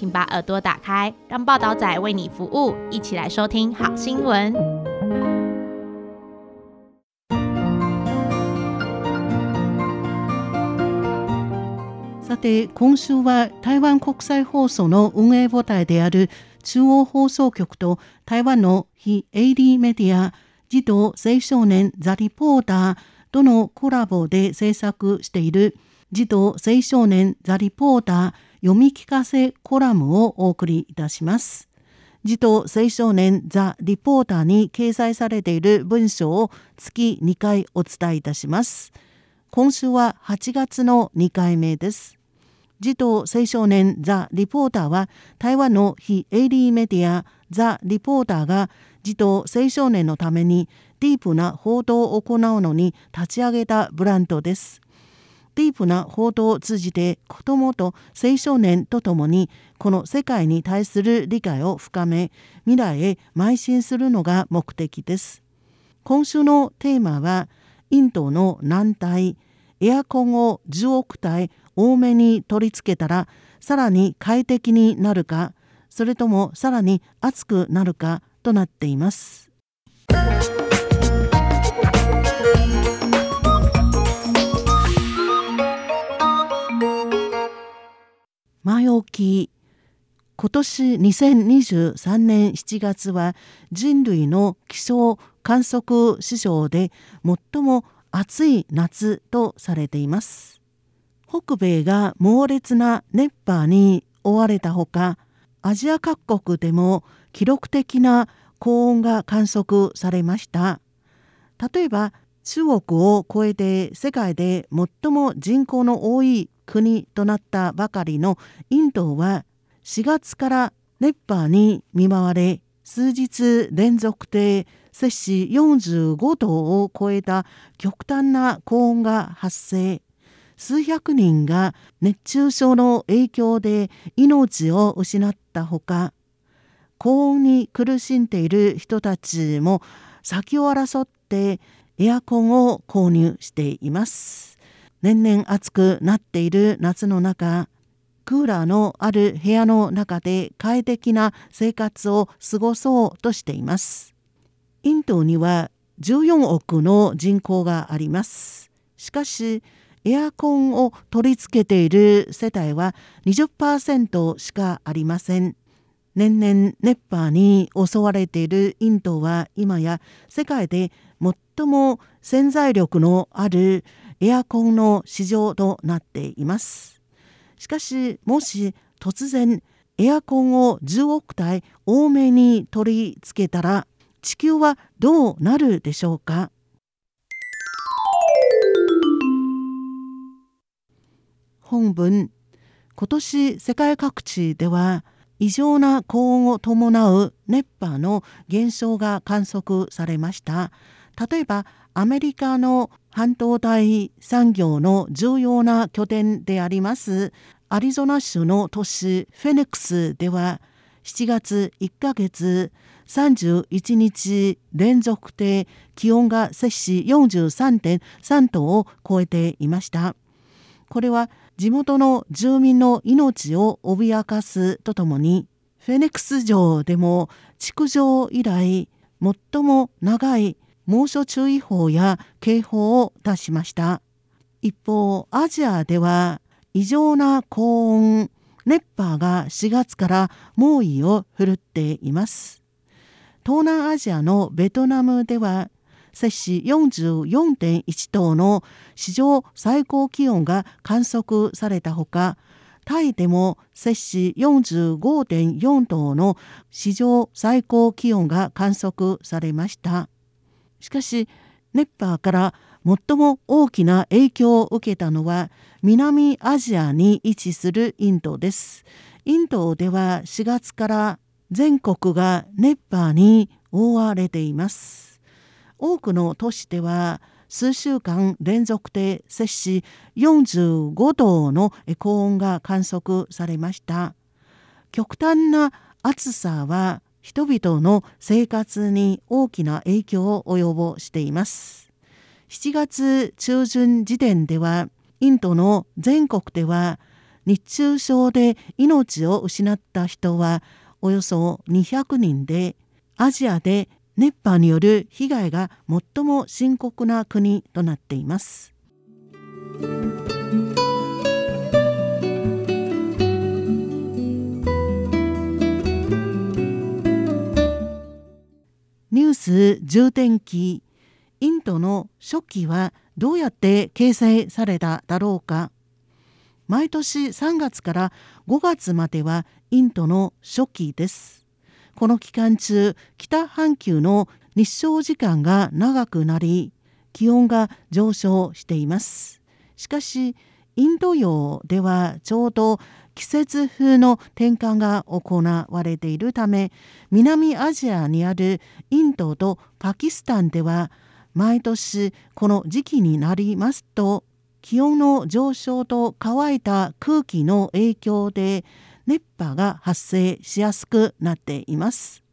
请把耳朵打开，让报道仔为你服务，一起来收听好新闻。さて今週は台湾国際放送の運営母体である中央放送局と台湾の非営利メディア児童青少年ザ・リポーターとのコラボで制作している児童青少年ザ・リポーター読み聞かせコラムをお送りいたします。児童青少年ザ・リポーターに掲載されている文章を月2回お伝えいたします。今週は8月の2回目です。児童青少年ザ・リポーターは台湾の非営利メディアザ・リポーターが児童青少年のためにディープな報道を行うのに立ち上げたブランドです。ディープな報道を通じて子どもと青少年とともにこの世界に対する理解を深め未来へ邁進するのが目的です。今週のテーマはインドの難題エアコンを10億台多めに取り付けたらさらに快適になるかそれともさらに暑くなるかとなっています。前置き今年2023年7月は人類の気象観測史上で最も暑い夏とされています。北米が猛烈な熱波に追われたほかアジア各国でも記録的な高温が観測されました例えば中国を超えて世界で最も人口の多い国となったばかりのインドは4月から熱波に見舞われ数日連続で摂氏45度を超えた極端な高温が発生。数百人が熱中症の影響で命を失ったほか高温に苦しんでいる人たちも先を争ってエアコンを購入しています。年々暑くなっている夏の中クーラーのある部屋の中で快適な生活を過ごそうとしていますインドには14億の人口がありますしかしエアコンを取り付けている世帯は20%しかありません。年々熱波に襲われているインドは今や世界で最も潜在力のあるエアコンの市場となっています。しかしもし突然エアコンを10億台多めに取り付けたら地球はどうなるでしょうか？本文。今年世界各地では異常な高温を伴う熱波の現象が観測されました。例えばアメリカの半導体産業の重要な拠点でありますアリゾナ州の都市フェネックスでは7月1ヶ月31日連続で気温が摂氏43.3度を超えていました。これは地元の住民の命を脅かすとともにフェネックス城でも築城以来最も長い猛暑注意報や警報を出しました。一方アジアでは異常な高温熱波が4月から猛威を振るっています。東南アジアのベトナムでは摂氏44.1度の史上最高気温が観測されたほかタイでも摂氏45.4度の史上最高気温が観測されました。しかし熱波から最も大きな影響を受けたのは南アジアに位置するインドです。インドでは4月から全国が熱波に覆われています。多くの都市では数週間連続で摂氏45度の高温が観測されました。極端な暑さは人々の生活に大きな影響を及ぼしています7月中旬時点ではインドの全国では熱中症で命を失った人はおよそ200人でアジアで熱波による被害が最も深刻な国となっています。ニュース重点記インドの初期はどうやって掲載されただろうか毎年3月から5月まではインドの初期です。この期間中、北半球の日照時間が長くなり、気温が上昇しています。しかし、インド洋ではちょうど季節風の転換が行われているため、南アジアにあるインドとパキスタンでは、毎年この時期になりますと気温の上昇と乾いた空気の影響で熱波が発生しやすくなっています。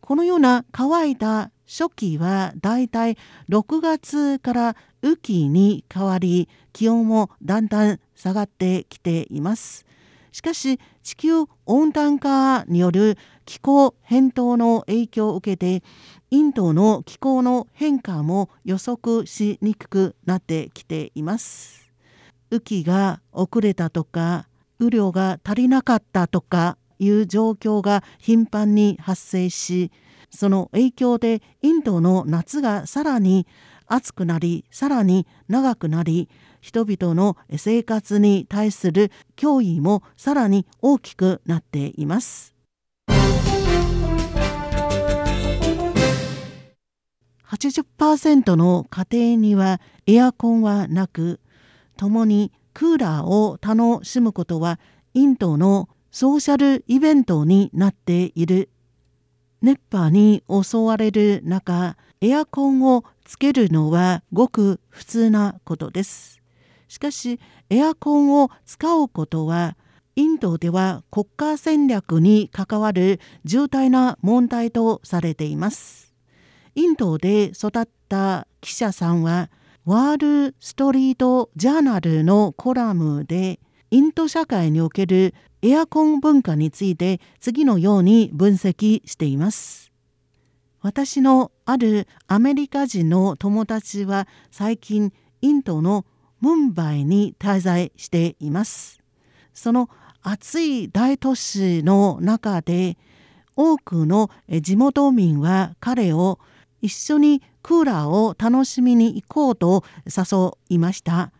このような乾いた初期はだいたい6月から雨季に変わり気温もだんだん下がってきています。しかし地球温暖化による気候変動の影響を受けてインドの気候の変化も予測しにくくなってきています。雨季が遅れたとか雨量が足りなかったとかいう状況が頻繁に発生しその影響でインドの夏がさらに暑くなりさらに長くなり人々の生活に対する脅威もさらに大きくなっています。80%の家庭にはエアコンはなく共にクーラーを楽しむことはインドのソーシャルイベントになっている熱波に襲われる中エアコンをつけるのはごく普通なことですしかしエアコンを使うことはインドでは国家戦略に関わる重大な問題とされていますインドで育った記者さんはワール・ストリート・ジャーナルのコラムでインド社会におけるエアコン文化について次のように分析しています。私のあるアメリカ人の友達は最近インドのムンバイに滞在しています。その暑い大都市の中で多くの地元民は彼を一緒にクーラーを楽しみに行こうと誘いました。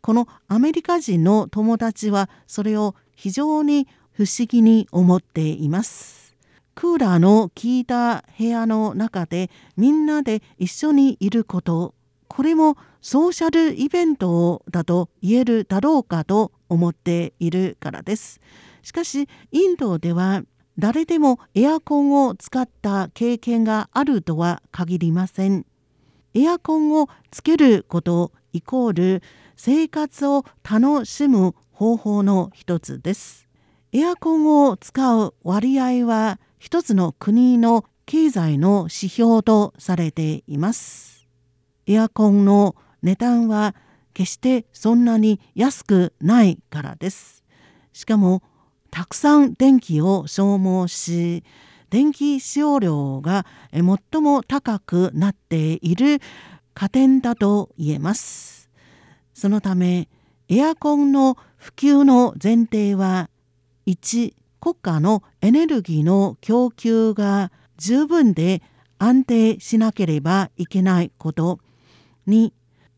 このアメリカ人の友達はそれを非常に不思議に思っています。クーラーの効いた部屋の中でみんなで一緒にいること、これもソーシャルイベントだと言えるだろうかと思っているからです。しかしインドでは誰でもエアコンを使った経験があるとは限りません。エアコンをつけることイコール生活を楽しむ方法の一つです。エアコンを使う割合は一つの国の経済の指標とされています。エアコンの値段は決してそんなに安くないからです。しかもたくさん電気を消耗し電気使用量が最も高くなっている家電だと言えます。そのためエアコンの普及の前提は1国家のエネルギーの供給が十分で安定しなければいけないこと2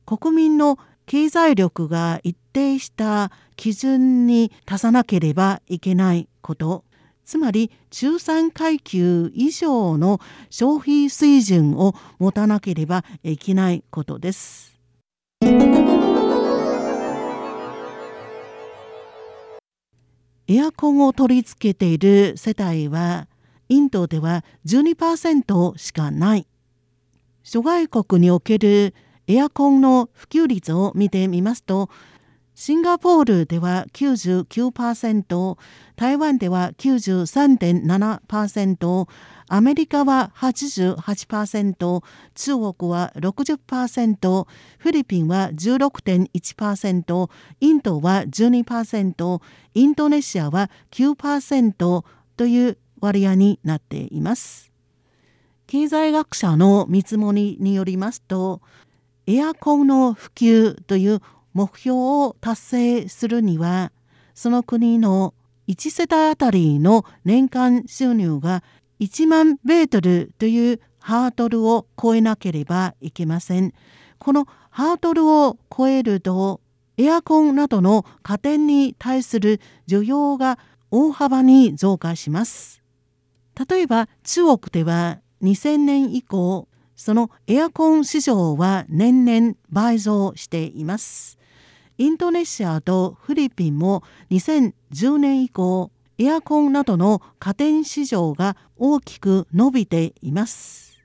国民の経済力が一定した基準に足さなければいけないことつまり中産階級以上の消費水準を持たなければいけないことです。エアコンを取り付けている世帯はインドでは12%しかない。諸外国におけるエアコンの普及率を見てみますとシンガポールでは99%台湾では93.7%アメリカは88%中国は60%フィリピンは16.1%インドは12%インドネシアは9%という割合になっています。経済学者の見積もりによりますとエアコンの普及という目標を達成するにはその国の1世帯あたりの年間収入が1万ベートルというハードルを超えなければいけません。このハードルを超えるとエアコンなどの家電に対する需要が大幅に増加します。例えば中国では2000年以降そのエアコン市場は年々倍増しています。インドネシアとフィリピンも2010年以降エアコンなどの家電市場が大きく伸びています。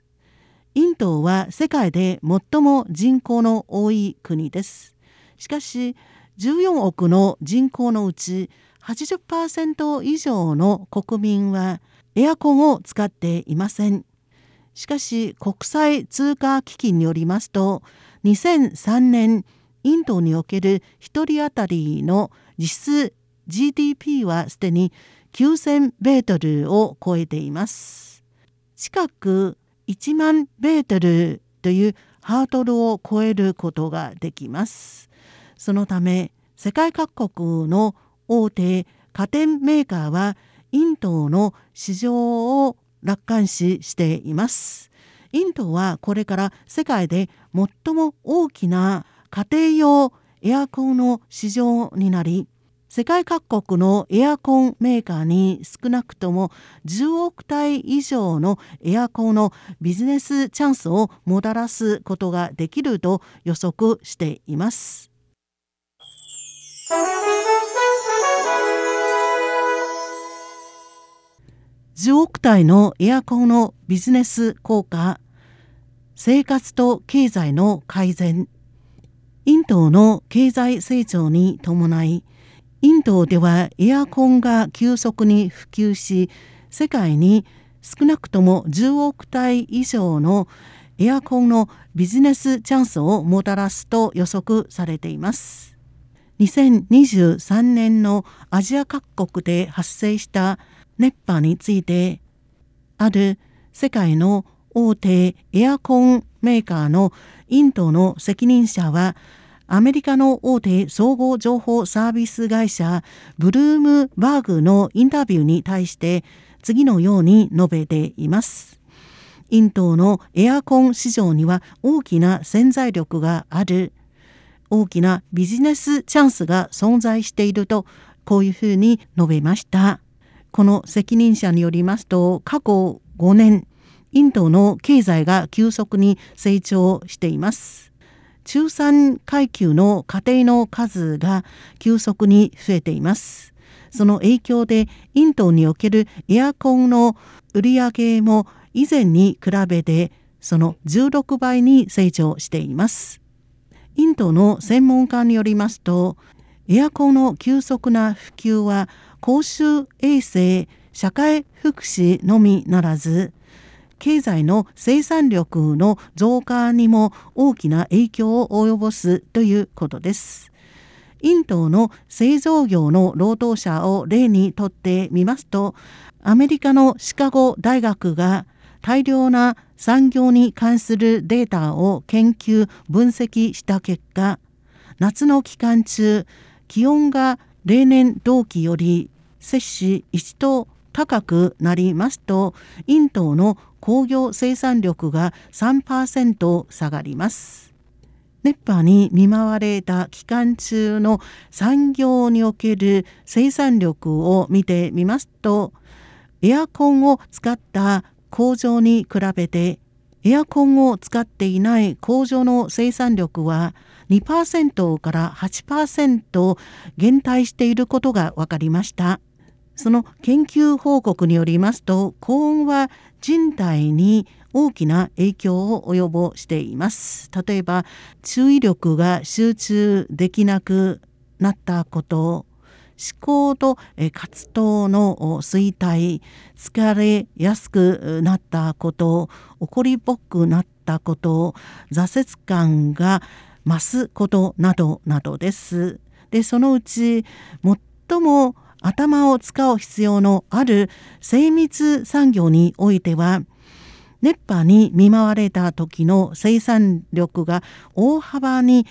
インドは世界で最も人口の多い国です。しかし14億の人口のうち80%以上の国民はエアコンを使っていません。しかし国際通貨基金によりますと2003年インドにおける1人当たりの実質 GDP はすでに9000ベートルを超えています。近く1万ベートルというハードルを超えることができます。そのため世界各国の大手家電メーカーはインドの市場を楽観視しています。インドはこれから世界で最も大きな家庭用エアコンの市場になり世界各国のエアコンメーカーに少なくとも10億台以上のエアコンのビジネスチャンスをもたらすことができると予測しています。10億台のエアコンのビジネス効果生活と経済の改善インドの経済成長に伴いインドではエアコンが急速に普及し世界に少なくとも10億台以上のエアコンのビジネスチャンスをもたらすと予測されています。2023年のアジア各国で発生した熱波についてある世界の大手エアコンメーカーのインドの責任者はアメリカの大手総合情報サービス会社ブルームバーグのインタビューに対して次のように述べています。インドのエアコン市場には大きな潜在力がある大きなビジネスチャンスが存在しているとこういうふうに述べました。この責任者によりますと過去5年インドの経済が急速に成長しています。中産階級の家庭の数が急速に増えています。その影響でインドにおけるエアコンの売り上げも以前に比べてその16倍に成長しています。インドの専門家によりますとエアコンの急速な普及は公衆衛生社会福祉のみならず経済の生産力の増加にも大きな影響を及ぼすということです。インドの製造業の労働者を例にとってみますとアメリカのシカゴ大学が大量な産業に関するデータを研究分析した結果夏の期間中気温が例年同期より摂氏1度高くなりますとインドの工業生産力が3%下がります。熱波に見舞われた期間中の産業における生産力を見てみますとエアコンを使った工場に比べてエアコンを使っていない工場の生産力は2%から8%減退していることが分かりました。その研究報告によりますと高温は人体に大きな影響を及ぼしています例えば注意力が集中できなくなったこと考と活動の衰退疲れやすくなったこと怒りっぽくなったこと挫折感が増すことなどなどです。でそのうち最も頭を使う必要のある精密産業においては熱波に見舞われた時の生産力が大幅に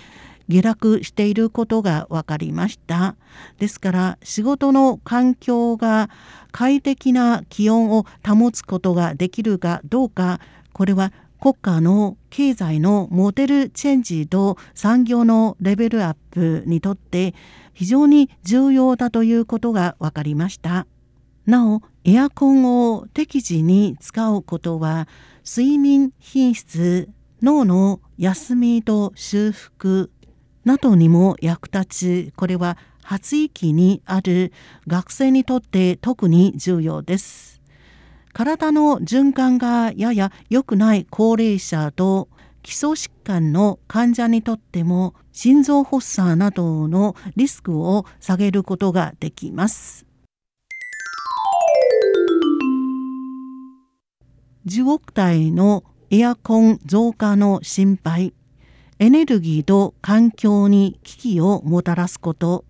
下落していることが分かりました。ですから仕事の環境が快適な気温を保つことができるかどうかこれは国家の経済のモデルチェンジと産業のレベルアップにとって非常に重要だということが分かりました。なおエアコンを適時に使うことは睡眠品質脳の休みと修復などにも役立ちこれは発育にある学生にとって特に重要です。体の循環がやや良くない高齢者と基礎疾患の患者にとっても心臓発作などのリスクを下げることができます。10億台のエアコン増加の心配。エネルギーと環境に危機をもたらすこと。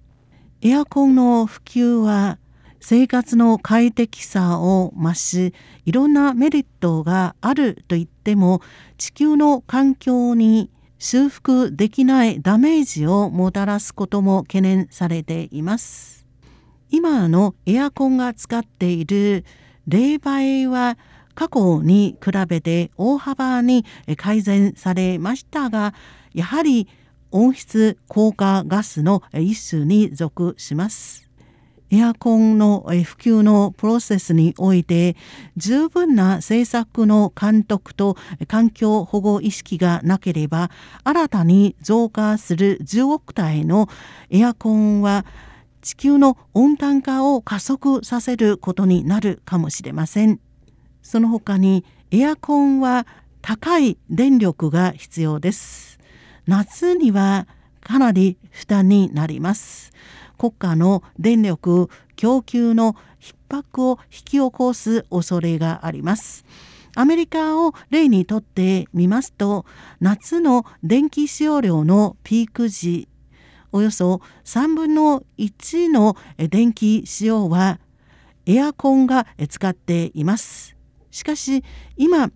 エアコンの普及は生活の快適さを増しいろんなメリットがあると言っても地球の環境に修復できないダメージをもたらすことも懸念されています。今のエアコンが使っている冷媒は過去に比べて大幅に改善されましたがやはり温室効果ガスの一種に属します。エアコンの普及のプロセスにおいて十分な政策の監督と環境保護意識がなければ新たに増加する10億台のエアコンは地球の温暖化を加速させることになるかもしれません。その他にエアコンは高い電力が必要です。夏にはかなり負担になります。国家の電力供給の逼迫を引き起こす恐れがあります。アメリカを例にとってみますと夏の電気使用量のピーク時およそ3分の1の電気使用はエアコンが使っています。しかし今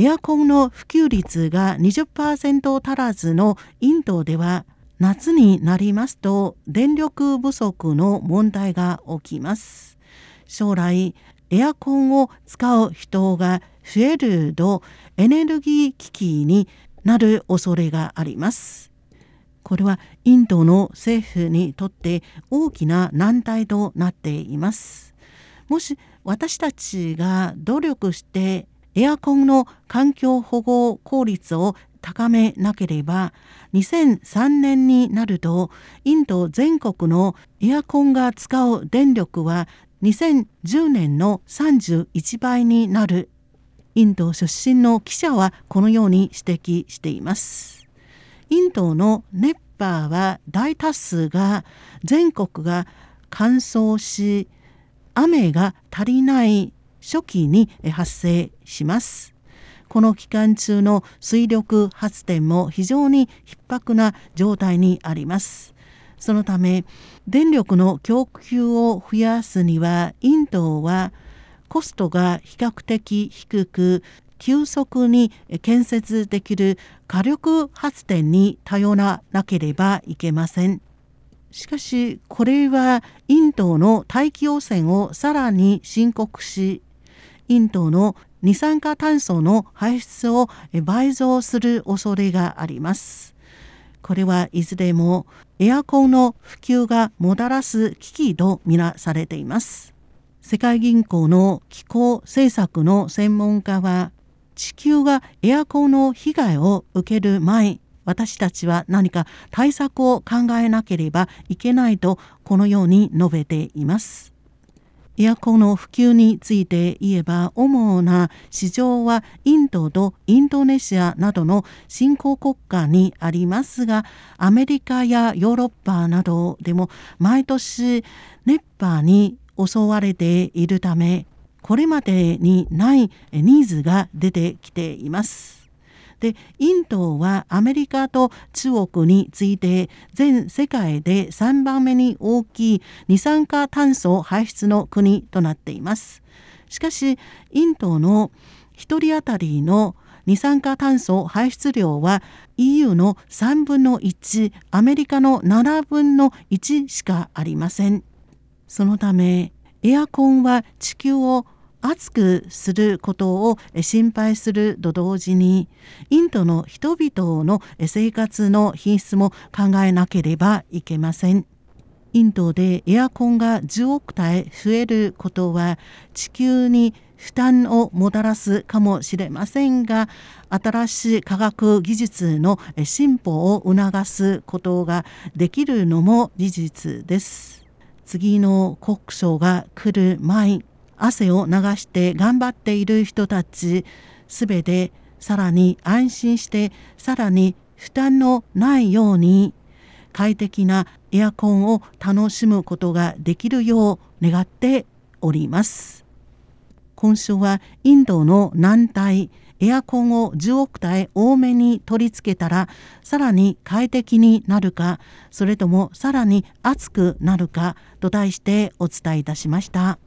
エアコンの普及率が20%足らずのインドでは夏になりますと電力不足の問題が起きます。将来エアコンを使う人が増えるとエネルギー危機になる恐れがあります。これはインドの政府にとって大きな難題となっています。もし私たちが努力してエアコンの環境保護効率を高めなければ2003年になるとインド全国のエアコンが使う電力は2010年の31倍になる。インド出身の記者はこのように指摘しています。インドの熱波は大多数が全国が乾燥し雨が足りない初期に発生します。この期間中の水力発電も非常に逼迫な状態にあります。そのため電力の供給を増やすにはインドはコストが比較的低く急速に建設できる火力発電に頼らなければいけません。しかしこれはインドの大気汚染をさらに深刻しインドの二酸化炭素の排出を倍増する恐れがあります。これはいずれもエアコンの普及がもたらす危機とみなされています。世界銀行の気候政策の専門家は地球がエアコンの被害を受ける前私たちは何か対策を考えなければいけないとこのように述べています。エアコンの普及について言えば主な市場はインドとインドネシアなどの新興国家にありますがアメリカやヨーロッパなどでも毎年熱波に襲われているためこれまでにないニーズが出てきています。でインドはアメリカと中国に次いて全世界で3番目に大きい二酸化炭素排出の国となっています。しかしインドの1人当たりの二酸化炭素排出量は EU の3分の1アメリカの7分の1しかありません。そのためエアコンは地球を熱くすることを心配すると同時にインドの人々の生活の品質も考えなければいけません。インドでエアコンが10億台増えることは地球に負担をもたらすかもしれませんが新しい科学技術の進歩を促すことができるのも事実です。次の国書が来る前汗を流して頑張っている人たちすべてさらに安心してさらに負担のないように快適なエアコンを楽しむことができるよう願っております今週はインドの南体エアコンを10億台多めに取り付けたらさらに快適になるかそれともさらに暑くなるかと題してお伝えいたしました。